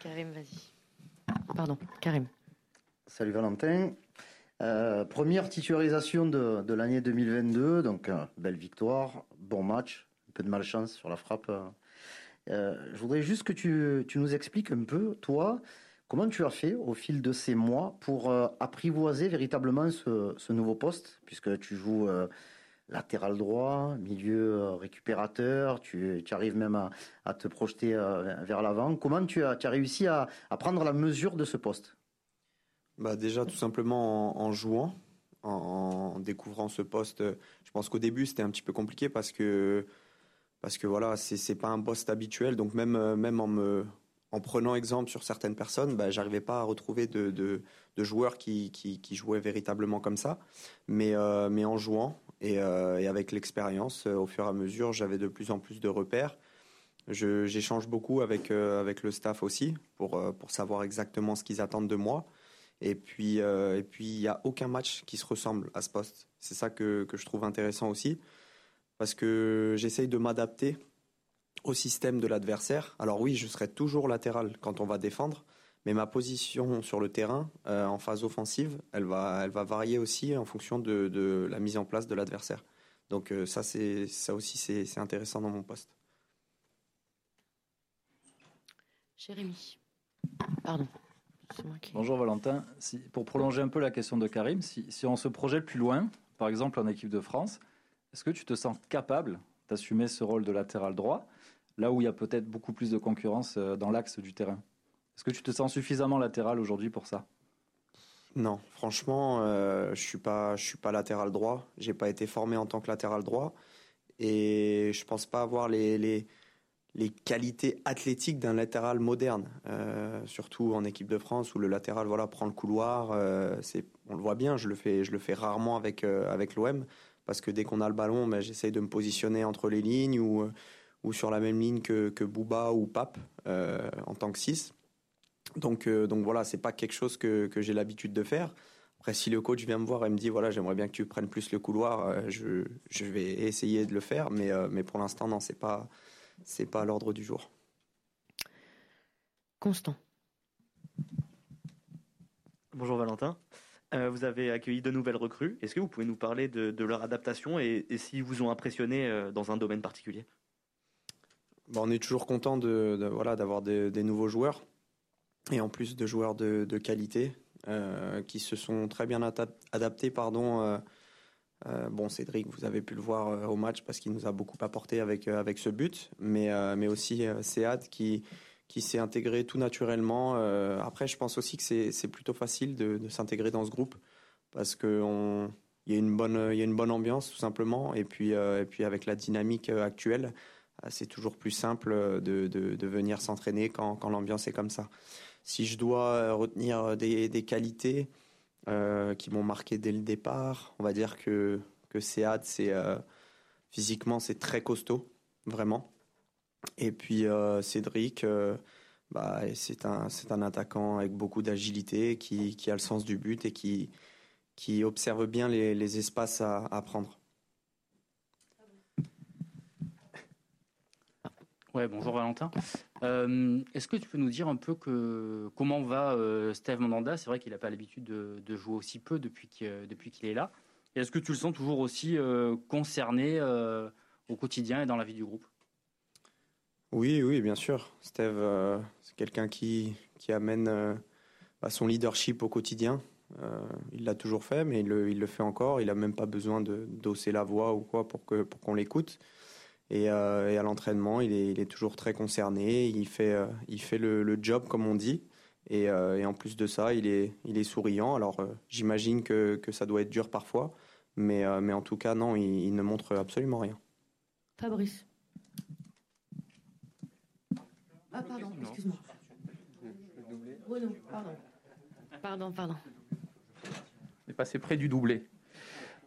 Karim, vas-y. Pardon, Karim. Salut Valentin. Euh, première titularisation de, l'année 2022, donc euh, belle victoire, bon match, un peu de malchance sur la frappe. Euh, je voudrais juste que tu, nous expliques un peu, toi, comment tu as fait au fil de ces mois pour apprivoiser véritablement ce, nouveau poste, puisque tu joues latéral droit, milieu récupérateur, tu, arrives même à, te projeter vers l'avant. Comment tu as, réussi à prendre la mesure de ce poste? Bah Déjà, tout simplement en, jouant, en, découvrant ce poste. Je pense qu'au début, c'était un petit peu compliqué parce que, parce que voilà, c'est pas un poste habituel. Donc, même, même en, me, en prenant exemple sur certaines personnes, bah, j'arrivais pas à retrouver de, joueurs qui, jouaient véritablement comme ça. Mais, euh, mais en jouant et, euh, et avec l'expérience, euh, au fur et à mesure, j'avais de plus en plus de repères. J'échange beaucoup avec, avec le staff aussi pour, pour savoir exactement ce qu'ils attendent de moi. Et puis, euh, et puis il n'y a aucun match qui se ressemble à ce poste. C'est ça que, que, je trouve intéressant aussi, parce que j'essaye de m'adapter au système de l'adversaire. Alors oui, je serai toujours latéral quand on va défendre, mais ma position sur le terrain, euh, en phase offensive, elle va, elle va varier aussi en fonction de, de la mise en place de l'adversaire. Donc euh, ça, c'est, ça aussi, c'est intéressant dans mon poste. Jérémy. Pardon. Bonjour Valentin. Si, pour prolonger un peu la question de Karim, si, si, on se projette plus loin, par exemple en équipe de France, est-ce que tu te sens capable d'assumer ce rôle de latéral droit, là où il y a peut-être beaucoup plus de concurrence euh, dans l'axe du terrain? Est-ce que tu te sens suffisamment latéral aujourd'hui pour ça? Non, franchement, euh, je suis pas, je suis pas latéral droit. J'ai pas été formé en tant que latéral droit, et je pense pas avoir les, les les qualités athlétiques d'un latéral moderne, euh, surtout en équipe de France où le latéral voilà prend le couloir. Euh, c'est, on le voit bien, je le fais, je le fais rarement avec avec l'OM parce que dès qu'on a le ballon, ben, j'essaye de me positionner entre les lignes ou ou sur la même ligne que, que Bouba ou Pape en tant que 6. Donc donc voilà, c'est pas quelque chose que, que j'ai l'habitude de faire. Après, si le coach vient me voir et me dit voilà, j'aimerais bien que tu prennes plus le couloir, je, je vais essayer de le faire, mais mais pour l'instant non, c'est pas c'est pas à l'ordre du jour. Constant. Bonjour Valentin. Euh, vous avez accueilli de nouvelles recrues. Est-ce que vous pouvez nous parler de, leur adaptation et, s'ils vous ont impressionné euh, dans un domaine particulier? On est toujours content de, voilà, d'avoir des, nouveaux joueurs et en plus de joueurs de, qualité euh, qui se sont très bien adaptés pardon, euh, bon, Cédric, vous avez pu le voir euh, au match parce qu'il nous a beaucoup apporté avec, euh, avec ce but, mais, mais aussi Sead qui, qui s'est intégré tout naturellement. après, je pense aussi que c'est plutôt facile de, de s'intégrer dans ce groupe parce qu'il y, a une bonne, y a une bonne ambiance tout simplement, et puis, et puis avec la dynamique actuelle, c'est toujours plus simple de, de, de venir s'entraîner quand, quand l'ambiance est comme ça. Si je dois retenir des, des qualités, euh, qui m'ont marqué dès le départ. On va dire que, que Sead, euh, physiquement, c'est très costaud, vraiment. Et puis euh, Cédric, bah, c'est, un, un attaquant avec beaucoup d'agilité, qui, qui, a le sens du but et qui, qui observe bien les, les espaces à prendre. Ouais, bonjour Valentin. Euh, est-ce que tu peux nous dire un peu comment va euh, Steve Mandanda? C'est vrai qu'il n'a pas l'habitude de, jouer aussi peu depuis qu'il est là. Est-ce que tu le sens toujours aussi euh, concerné au quotidien et dans la vie du groupe? Oui, oui, bien sûr. Steve, c'est quelqu'un qui, amène bah, son leadership au quotidien. il l'a toujours fait, mais il le, fait encore. Il n'a même pas besoin de d'osser la voix ou quoi pour qu'on l'écoute. Euh, et, à l'entraînement, il est, toujours très concerné. Il fait, euh, il fait le, job, comme on dit. Euh, et, en plus de ça, il est, il est souriant. Alors, j'imagine que, que, ça doit être dur parfois. Mais, mais en tout cas, non, il, ne montre absolument rien. Fabrice. Ah, pardon, excuse-moi. pardon. Pardon, pardon. On est passé près du doublé.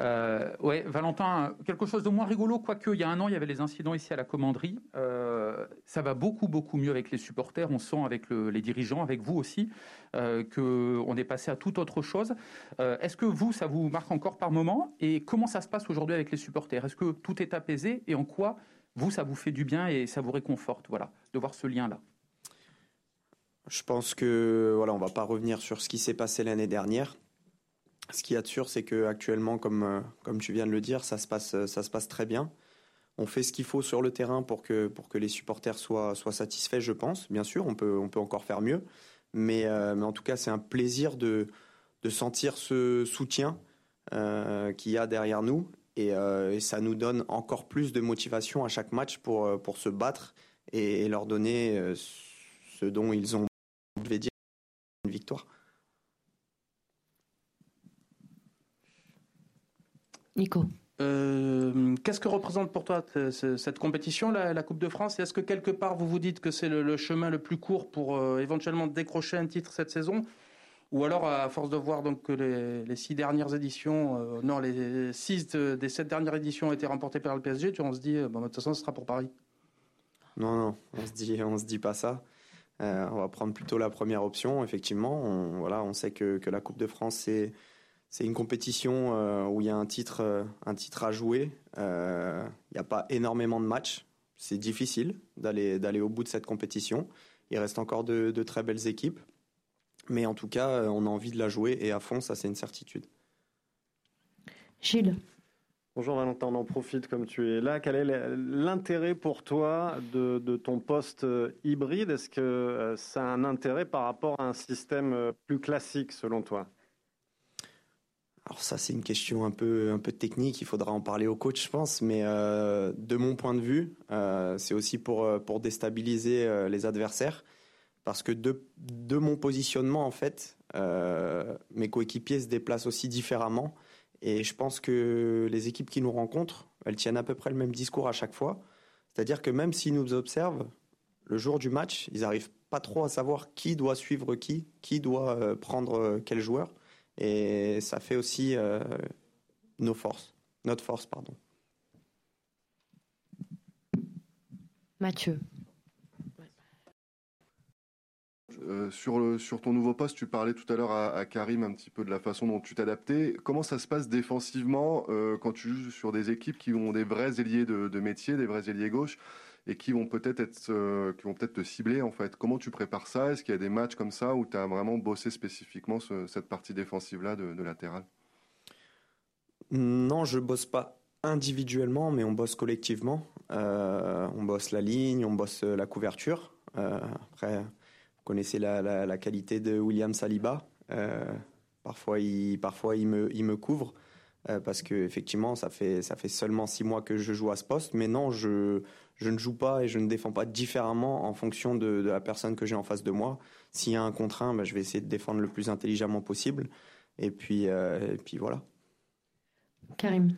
Euh, ouais, Valentin, quelque chose de moins rigolo, quoique il y a un an, il y avait les incidents ici à la commanderie. Euh, ça va beaucoup, beaucoup mieux avec les supporters. On sent avec les dirigeants, avec vous aussi, euh, qu'on est passé à toute autre chose. Euh, est-ce que vous, ça vous marque encore par moment? Et comment ça se passe aujourd'hui avec les supporters? Est-ce que tout est apaisé? Et en quoi, vous, ça vous fait du bien et ça vous réconforte, voilà, de voir ce lien-là Je pense que voilà, on va pas revenir sur ce qui s'est passé l'année dernière. Ce qui est sûr, c'est que actuellement, comme euh, comme tu viens de le dire, ça se passe ça se passe très bien. On fait ce qu'il faut sur le terrain pour que pour que les supporters soient soient satisfaits, je pense. Bien sûr, on peut on peut encore faire mieux, mais euh, mais en tout cas, c'est un plaisir de de sentir ce soutien euh, qu'il y a derrière nous et, ça nous donne encore plus de motivation à chaque match pour pour se battre et, et leur donner ce dont ils ont devait dire une victoire. Nico. Euh, Qu'est-ce que représente pour toi cette compétition, la, la Coupe de France? Est-ce que quelque part vous vous dites que c'est le, le, chemin le plus court pour euh, éventuellement décrocher un titre cette saison? Ou alors, à force de voir donc que les, les six dernières éditions, euh, non, les six de, des sept dernières éditions ont été remportées par le PSG, tu, on se dit, bon, de toute façon, ce sera pour Paris. Non, non, on se dit, on se dit pas ça. Euh, on va prendre plutôt la première option. Effectivement, on, voilà, on sait que, que la Coupe de France c'est c'est une compétition euh, où il y a un titre euh, un titre à jouer. Il n'y a pas énormément de matchs. C'est difficile d'aller d'aller au bout de cette compétition. Il reste encore de, de, très belles équipes, mais en tout cas, on a envie de la jouer et à fond, ça c'est une certitude. Gilles. Bonjour Valentin, on en profite comme tu es là. Quel est l'intérêt pour toi de, de ton poste hybride? Est-ce que ça a un intérêt par rapport à un système plus classique selon toi? Alors ça c'est une question un peu un peu technique, il faudra en parler au coach je pense, mais euh, de mon point de vue, euh, c'est aussi pour pour déstabiliser euh, les adversaires parce que de de mon positionnement en fait, mes coéquipiers se déplacent aussi différemment et je pense que les équipes qui nous rencontrent, elles tiennent à peu près le même discours à chaque fois. C'est-à-dire que même s'ils nous observent, le jour du match, ils n'arrivent pas trop à savoir qui doit suivre qui, qui doit prendre quel joueur. Et ça fait aussi euh, nos forces, notre force, pardon. Mathieu. Euh, sur, le, sur ton nouveau poste, tu parlais tout à l'heure à, à, Karim un petit peu de la façon dont tu t'adaptais. Comment ça se passe défensivement euh, quand tu joues sur des équipes qui ont des vrais ailiers de, de métier, des vrais ailiers gauche? Et qui vont peut-être être, euh, vont peut-être te cibler en fait. Comment tu prépares ça? Est-ce qu'il y a des matchs comme ça où tu as vraiment bossé spécifiquement ce, cette partie défensive là de, latéral? Non, je bosse pas individuellement, mais on bosse collectivement. Euh, on bosse la ligne, on bosse la couverture. Euh, après, vous connaissez la, qualité de William Saliba. Euh, parfois, parfois il me couvre euh, parce que effectivement, ça fait ça fait seulement six mois que je joue à ce poste. Mais non, je je ne joue pas et je ne défends pas différemment en fonction de, de la personne que j'ai en face de moi. S'il y a un contre un, ben, je vais essayer de défendre le plus intelligemment possible. Et puis euh, et puis voilà. Karim.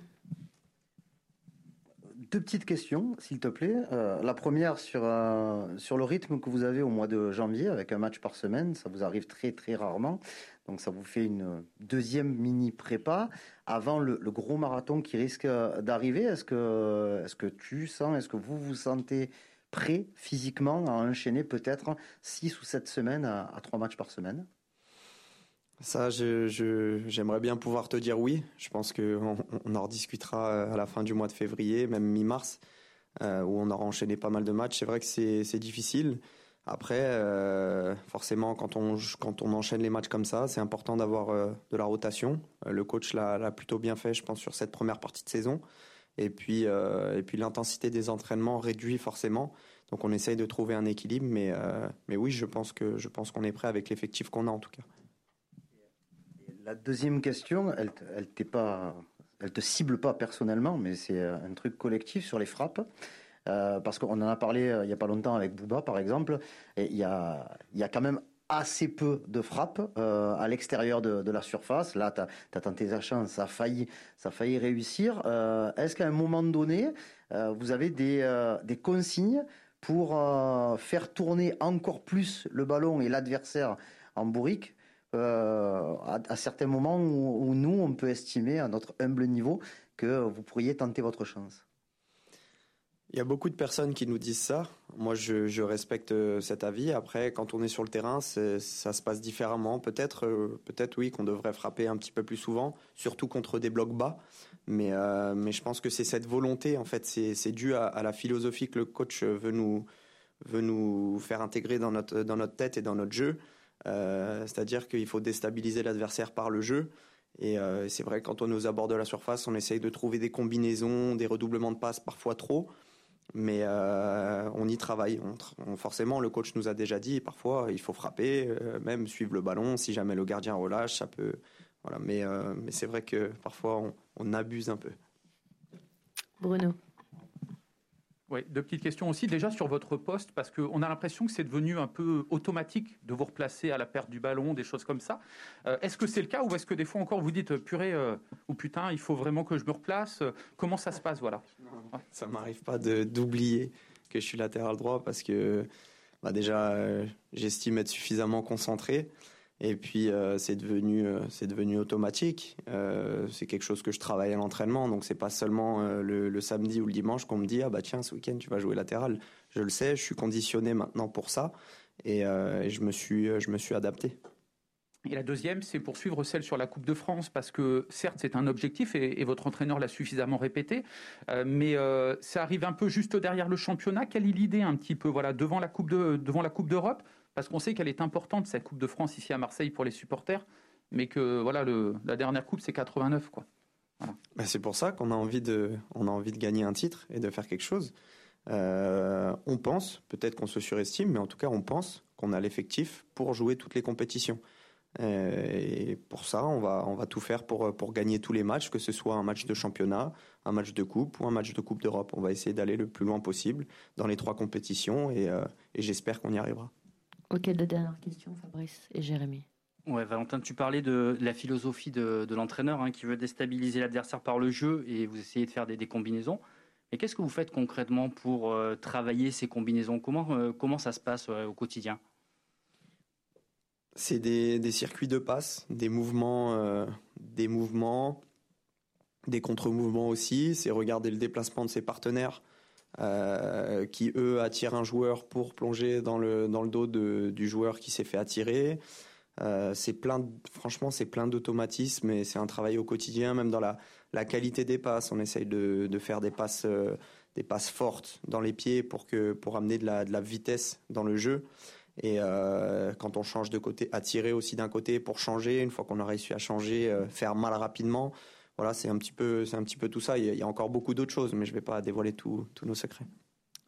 Deux petites questions, s'il te plaît. Euh, la première sur, euh, sur le rythme que vous avez au mois de janvier, avec un match par semaine, ça vous arrive très très rarement. Donc ça vous fait une deuxième mini prépa avant le, gros marathon qui risque d'arriver. Est-ce que, est que tu sens, est-ce que vous vous sentez prêt physiquement à enchaîner peut-être six ou sept semaines à, à trois matchs par semaine? Ça, j'aimerais bien pouvoir te dire oui. Je pense qu'on on en rediscutera à la fin du mois de février, même mi-mars, euh, où on aura enchaîné pas mal de matchs. C'est vrai que c'est difficile. Après, euh, forcément, quand on, quand on enchaîne les matchs comme ça, c'est important d'avoir euh, de la rotation. le coach l'a plutôt bien fait, je pense, sur cette première partie de saison. Et puis, euh, puis l'intensité des entraînements réduit forcément. Donc on essaye de trouver un équilibre. Mais, mais oui, je pense que je qu'on est prêt avec l'effectif qu'on a en tout cas. La deuxième question, elle, elle t'est pas, elle te cible pas personnellement, mais c'est un truc collectif sur les frappes. Euh, parce qu'on en a parlé euh, il n'y a pas longtemps avec Bouba, par exemple, il y a, quand même assez peu de frappes euh, à l'extérieur de, la surface. Là, tu as, tenté ta chance, ça a failli, ça a failli réussir. Est-ce qu'à un moment donné, vous avez des, consignes pour faire tourner encore plus le ballon et l'adversaire en bourrique à, certains moments où, nous, on peut estimer à notre humble niveau que vous pourriez tenter votre chance? Il y a beaucoup de personnes qui nous disent ça. Moi, je, respecte cet avis. Après, quand on est sur le terrain, ça se passe différemment. Peut-être, euh, peut-être oui, qu'on devrait frapper un petit peu plus souvent, surtout contre des blocs bas. Mais, euh, je pense que c'est cette volonté, en fait, c'est dû à, la philosophie que le coach veut nous, faire intégrer dans notre, tête et dans notre jeu. C'est-à-dire qu'il faut déstabiliser l'adversaire par le jeu. Et c'est vrai, quand on nous aborde de la surface, on essaye de trouver des combinaisons, des redoublements de passes, parfois trop. Mais on y travaille. forcément, le coach nous a déjà dit, parfois, il faut frapper, même suivre le ballon. Si jamais le gardien relâche, ça peut, voilà, mais, euh, mais c'est vrai que parfois on, abuse un peu. Bruno. Deux petites questions aussi. Déjà sur votre poste, parce qu'on a l'impression que c'est devenu un peu automatique de vous replacer à la perte du ballon, des choses comme ça. Euh, est-ce que c'est le cas ou est-ce que des fois encore vous dites purée euh, ou putain, il faut vraiment que je me replace Comment ça se passe voilà? Ça m'arrive pas d'oublier que je suis latéral droit parce que bah déjà j'estime être suffisamment concentré. Et puis euh, c'est devenu euh, c'est devenu automatique. Euh, c'est quelque chose que je travaille à l'entraînement, donc c'est pas seulement le, samedi ou le dimanche qu'on me dit ah bah tiens ce week-end tu vas jouer latéral. Je le sais, je suis conditionné maintenant pour ça et, je me suis je me suis adapté. Et la deuxième, c'est poursuivre celle sur la Coupe de France, parce que certes, c'est un objectif, et, votre entraîneur l'a suffisamment répété, mais ça arrive un peu juste derrière le championnat. Quelle est l'idée un petit peu, voilà, devant la Coupe de, devant la Coupe d'Europe? Parce qu'on sait qu'elle est importante, cette Coupe de France ici à Marseille pour les supporters, mais que voilà, la dernière Coupe, c'est 89. Quoi. Bah, c'est pour ça qu'on a, envie de, a envie de gagner un titre et de faire quelque chose. Euh, on pense, peut-être qu'on se surestime, mais en tout cas, on pense qu'on a l'effectif pour jouer toutes les compétitions. Euh, et pour ça, on va, on va tout faire pour, pour gagner tous les matchs, que ce soit un match de championnat, un match de coupe ou un match de Coupe d'Europe. On va essayer d'aller le plus loin possible dans les trois compétitions et, euh, et j'espère qu'on y arrivera. Ok, deux dernières questions, Fabrice et Jérémy. Ouais, Valentin, tu parlais de, la philosophie de, l'entraîneur hein, qui veut déstabiliser l'adversaire par le jeu et vous essayez de faire des, combinaisons. Mais qu'est-ce que vous faites concrètement pour euh, travailler ces combinaisons? Comment, euh, comment ça se passe au quotidien? C'est des, circuits de passe, des mouvements, euh, des mouvements, des contre-mouvements aussi. C'est regarder le déplacement de ses partenaires euh, qui eux attirent un joueur pour plonger dans le dans le dos du joueur qui s'est fait attirer. Euh, c'est plein, franchement, c'est plein d'automatismes et c'est un travail au quotidien, même dans la, la qualité des passes. On essaye de, de faire des passes, euh, des passes fortes dans les pieds pour que pour amener de la, de la vitesse dans le jeu. Et quand on change de côté, attirer aussi d'un côté pour changer. Une fois qu'on a réussi à changer, faire mal rapidement voilà, c'est un petit peu, c'est un petit peu tout ça. Il y a, encore beaucoup d'autres choses, mais je ne vais pas dévoiler tous nos secrets.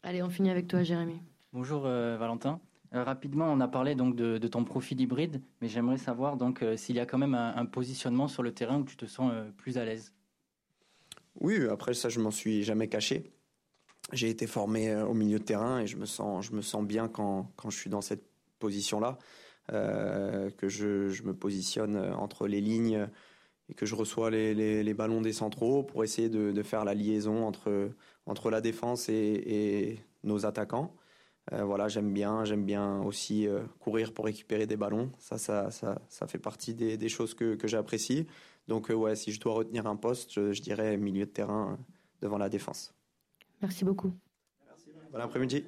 Allez, on finit avec toi, Jérémy. Bonjour euh, Valentin. Euh, rapidement, on a parlé donc de, ton profil hybride, mais j'aimerais savoir donc euh, s'il y a quand même un, positionnement sur le terrain où tu te sens plus à l'aise. Oui, après ça, je m'en suis jamais caché. J'ai été formé au milieu de terrain et je me sens, je me sens bien quand, quand je suis dans cette position-là, que je, je, me positionne entre les lignes et que je reçois les, ballons des centraux pour essayer de, faire la liaison entre, entre la défense et, nos attaquants. Euh, voilà, j'aime bien, j'aime bien aussi euh, courir pour récupérer des ballons. Ça, ça, ça, ça fait partie des, choses que, que j'apprécie. Donc, euh, ouais, si je dois retenir un poste, je, je dirais milieu de terrain devant la défense. Merci beaucoup. Merci. Bon après-midi.